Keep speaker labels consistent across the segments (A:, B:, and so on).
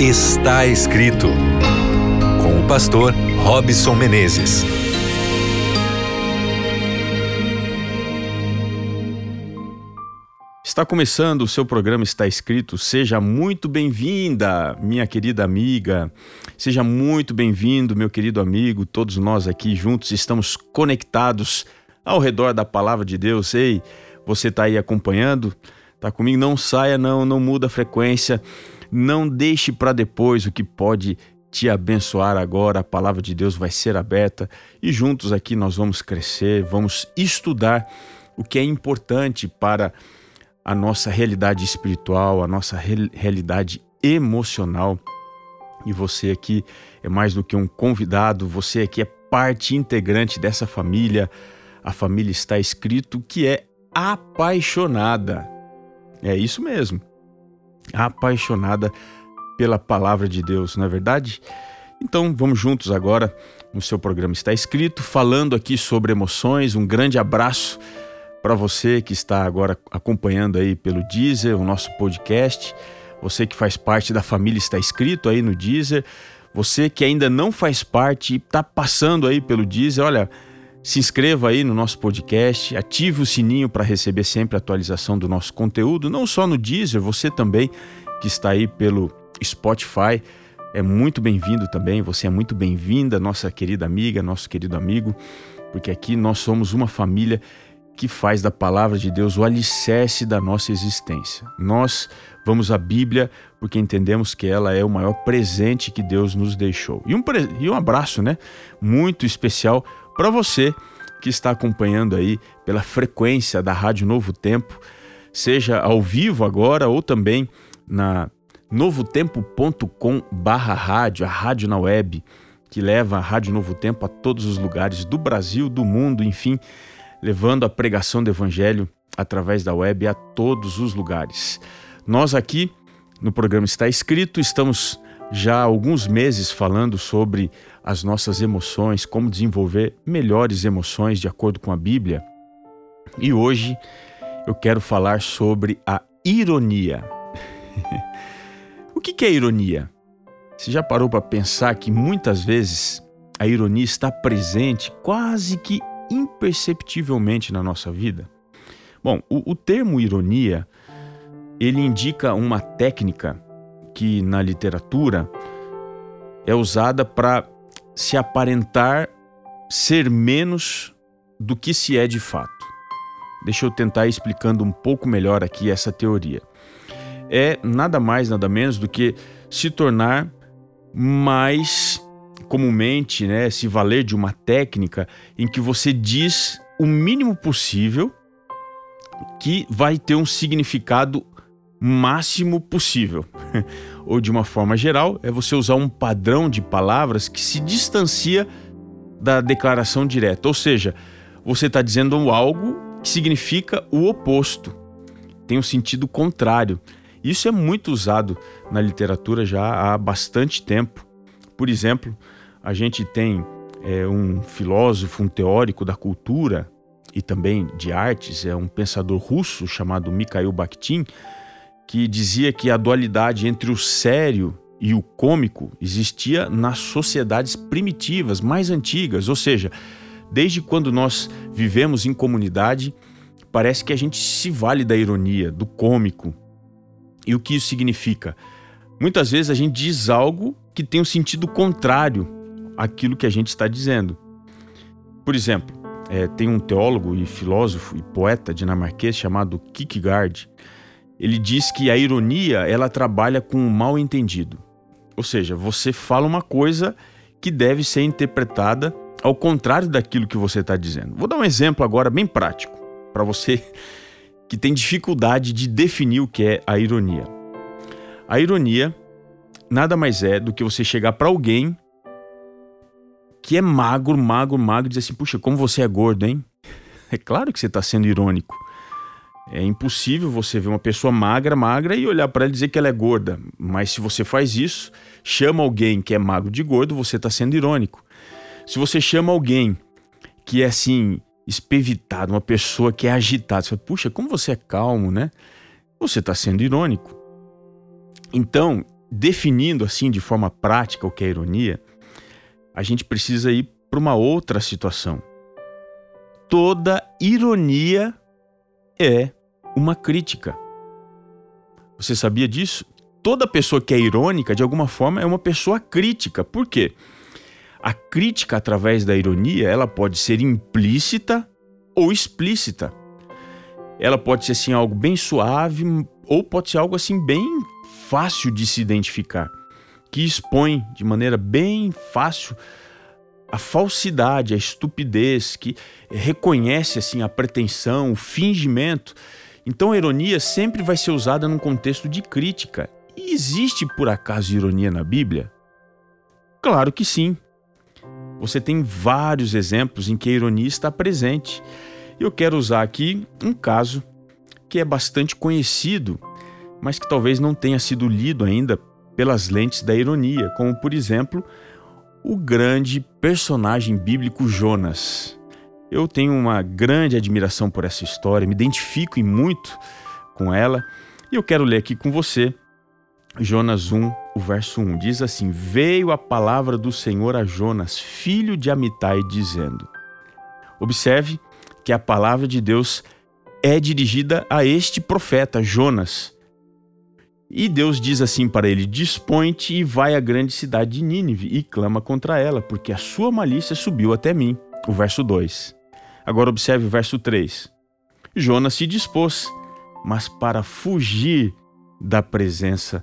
A: Está escrito com o pastor Robson Menezes.
B: Está começando o seu programa Está Escrito. Seja muito bem-vinda, minha querida amiga. Seja muito bem-vindo, meu querido amigo. Todos nós aqui juntos estamos conectados ao redor da palavra de Deus. Ei, você está aí acompanhando? Tá comigo? Não saia, não, não muda a frequência. Não deixe para depois o que pode te abençoar agora. A palavra de Deus vai ser aberta e juntos aqui nós vamos crescer, vamos estudar o que é importante para a nossa realidade espiritual, a nossa realidade emocional. E você aqui é mais do que um convidado, você aqui é parte integrante dessa família. A família está escrito que é apaixonada. É isso mesmo. Apaixonada pela palavra de Deus, não é verdade? Então vamos juntos agora no seu programa está escrito falando aqui sobre emoções. Um grande abraço para você que está agora acompanhando aí pelo Deezer, o nosso podcast, você que faz parte da família está escrito aí no Deezer, você que ainda não faz parte e está passando aí pelo Deezer, olha, se inscreva aí no nosso podcast, ative o sininho para receber sempre a atualização do nosso conteúdo, não só no Deezer, você também que está aí pelo Spotify, é muito bem-vindo também, você é muito bem-vinda, nossa querida amiga, nosso querido amigo, porque aqui nós somos uma família que faz da palavra de Deus o alicerce da nossa existência. Nós vamos à Bíblia porque entendemos que ela é o maior presente que Deus nos deixou. E um, e um abraço, né? Muito especial para você que está acompanhando aí pela frequência da Rádio Novo Tempo, seja ao vivo agora ou também na novotempo.com barra rádio, a rádio na web, que leva a Rádio Novo Tempo a todos os lugares do Brasil, do mundo, enfim, levando a pregação do Evangelho através da web a todos os lugares. Nós aqui no programa Está Escrito estamos já há alguns meses falando sobre as nossas emoções, como desenvolver melhores emoções de acordo com a Bíblia. E hoje eu quero falar sobre a ironia. o que é ironia? Você já parou para pensar que muitas vezes a ironia está presente quase que imperceptivelmente na nossa vida? Bom, o, o termo ironia ele indica uma técnica que na literatura é usada para se aparentar ser menos do que se é de fato. Deixa eu tentar explicando um pouco melhor aqui essa teoria. É nada mais, nada menos do que se tornar mais comumente, né, se valer de uma técnica em que você diz o mínimo possível que vai ter um significado máximo possível. Ou de uma forma geral, é você usar um padrão de palavras que se distancia da declaração direta. Ou seja, você está dizendo algo que significa o oposto, tem um sentido contrário. Isso é muito usado na literatura já há bastante tempo. Por exemplo, a gente tem é, um filósofo, um teórico da cultura e também de artes, é um pensador russo chamado Mikhail Bakhtin, que dizia que a dualidade entre o sério e o cômico existia nas sociedades primitivas, mais antigas, ou seja, desde quando nós vivemos em comunidade, parece que a gente se vale da ironia, do cômico. E o que isso significa? Muitas vezes a gente diz algo que tem um sentido contrário àquilo que a gente está dizendo. Por exemplo, é, tem um teólogo e filósofo e poeta dinamarquês chamado Kierkegaard ele diz que a ironia ela trabalha com o mal entendido. Ou seja, você fala uma coisa que deve ser interpretada ao contrário daquilo que você está dizendo. Vou dar um exemplo agora bem prático para você que tem dificuldade de definir o que é a ironia. A ironia nada mais é do que você chegar para alguém que é magro, magro, magro e dizer assim: puxa, como você é gordo, hein? É claro que você está sendo irônico. É impossível você ver uma pessoa magra, magra e olhar para ela e dizer que ela é gorda. Mas se você faz isso, chama alguém que é magro de gordo, você está sendo irônico. Se você chama alguém que é assim, espevitado, uma pessoa que é agitada, você fala, puxa, como você é calmo, né? Você está sendo irônico. Então, definindo assim de forma prática o que é ironia, a gente precisa ir para uma outra situação. Toda ironia é uma crítica. Você sabia disso? Toda pessoa que é irônica, de alguma forma, é uma pessoa crítica. Por quê? A crítica através da ironia, ela pode ser implícita ou explícita. Ela pode ser assim algo bem suave ou pode ser algo assim bem fácil de se identificar, que expõe de maneira bem fácil a falsidade, a estupidez, que reconhece assim a pretensão, o fingimento. Então a ironia sempre vai ser usada num contexto de crítica. E existe por acaso ironia na Bíblia? Claro que sim. Você tem vários exemplos em que a ironia está presente. Eu quero usar aqui um caso que é bastante conhecido, mas que talvez não tenha sido lido ainda pelas lentes da ironia, como por exemplo o grande personagem bíblico Jonas. Eu tenho uma grande admiração por essa história, me identifico em muito com ela e eu quero ler aqui com você Jonas 1, o verso 1. Diz assim: Veio a palavra do Senhor a Jonas, filho de Amitai, dizendo. Observe que a palavra de Deus é dirigida a este profeta, Jonas. E Deus diz assim para ele: Dispõe-te e vai à grande cidade de Nínive e clama contra ela, porque a sua malícia subiu até mim. O verso 2. Agora observe o verso 3. Jonas se dispôs, mas para fugir da presença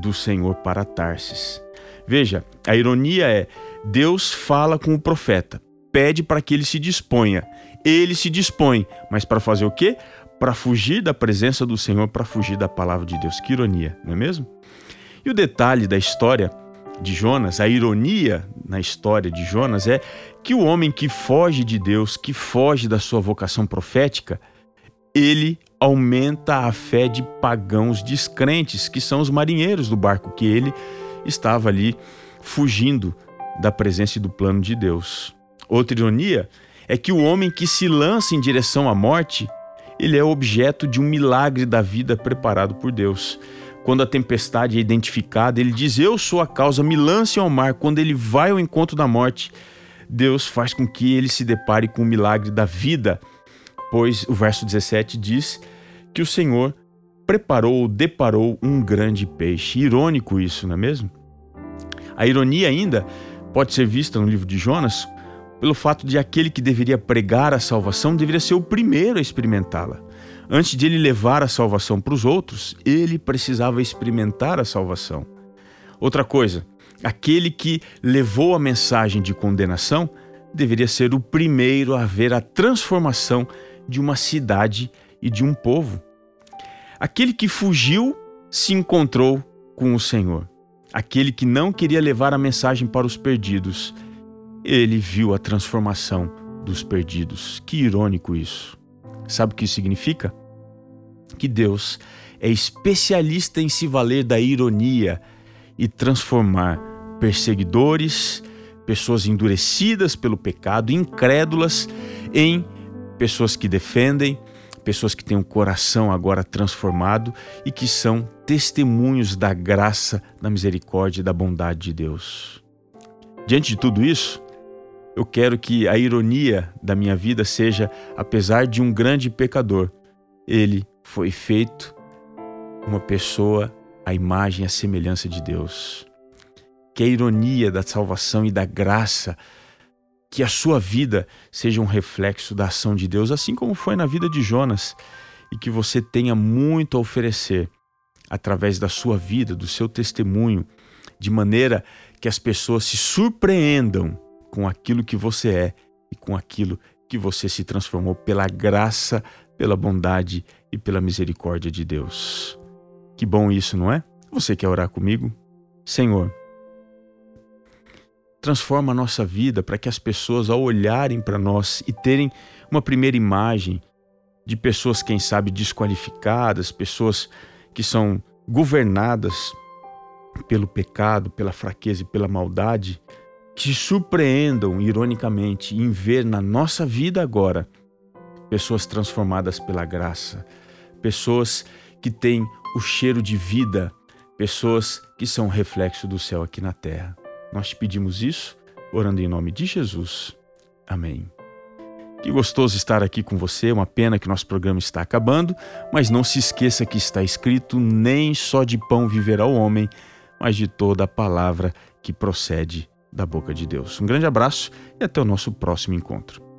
B: do Senhor para Tarsis. Veja, a ironia é: Deus fala com o profeta, pede para que ele se disponha. Ele se dispõe, mas para fazer o quê? para fugir da presença do Senhor, para fugir da palavra de Deus. Que ironia, não é mesmo? E o detalhe da história de Jonas, a ironia na história de Jonas é que o homem que foge de Deus, que foge da sua vocação profética, ele aumenta a fé de pagãos descrentes, que são os marinheiros do barco que ele estava ali fugindo da presença e do plano de Deus. Outra ironia é que o homem que se lança em direção à morte ele é objeto de um milagre da vida preparado por Deus. Quando a tempestade é identificada, ele diz: Eu sou a causa, me lance ao mar. Quando ele vai ao encontro da morte, Deus faz com que ele se depare com o milagre da vida, pois o verso 17 diz que o Senhor preparou, deparou um grande peixe. Irônico isso, não é mesmo? A ironia ainda pode ser vista no livro de Jonas pelo fato de aquele que deveria pregar a salvação deveria ser o primeiro a experimentá-la. Antes de ele levar a salvação para os outros, ele precisava experimentar a salvação. Outra coisa, aquele que levou a mensagem de condenação deveria ser o primeiro a ver a transformação de uma cidade e de um povo. Aquele que fugiu se encontrou com o Senhor. Aquele que não queria levar a mensagem para os perdidos ele viu a transformação dos perdidos. Que irônico isso. Sabe o que isso significa? Que Deus é especialista em se valer da ironia e transformar perseguidores, pessoas endurecidas pelo pecado, incrédulas, em pessoas que defendem, pessoas que têm um coração agora transformado e que são testemunhos da graça, da misericórdia e da bondade de Deus. Diante de tudo isso, eu quero que a ironia da minha vida seja, apesar de um grande pecador, ele foi feito uma pessoa à imagem e à semelhança de Deus. Que a ironia da salvação e da graça, que a sua vida seja um reflexo da ação de Deus, assim como foi na vida de Jonas, e que você tenha muito a oferecer através da sua vida, do seu testemunho, de maneira que as pessoas se surpreendam com aquilo que você é e com aquilo que você se transformou pela graça, pela bondade e pela misericórdia de Deus. Que bom isso, não é? Você quer orar comigo? Senhor, transforma a nossa vida para que as pessoas, ao olharem para nós e terem uma primeira imagem de pessoas, quem sabe, desqualificadas, pessoas que são governadas pelo pecado, pela fraqueza e pela maldade, que surpreendam ironicamente em ver na nossa vida agora pessoas transformadas pela graça, pessoas que têm o cheiro de vida, pessoas que são reflexo do céu aqui na terra. Nós te pedimos isso, orando em nome de Jesus. Amém. Que gostoso estar aqui com você. Uma pena que nosso programa está acabando, mas não se esqueça que está escrito: nem só de pão viverá o homem, mas de toda a palavra que procede da boca de Deus. Um grande abraço e até o nosso próximo encontro.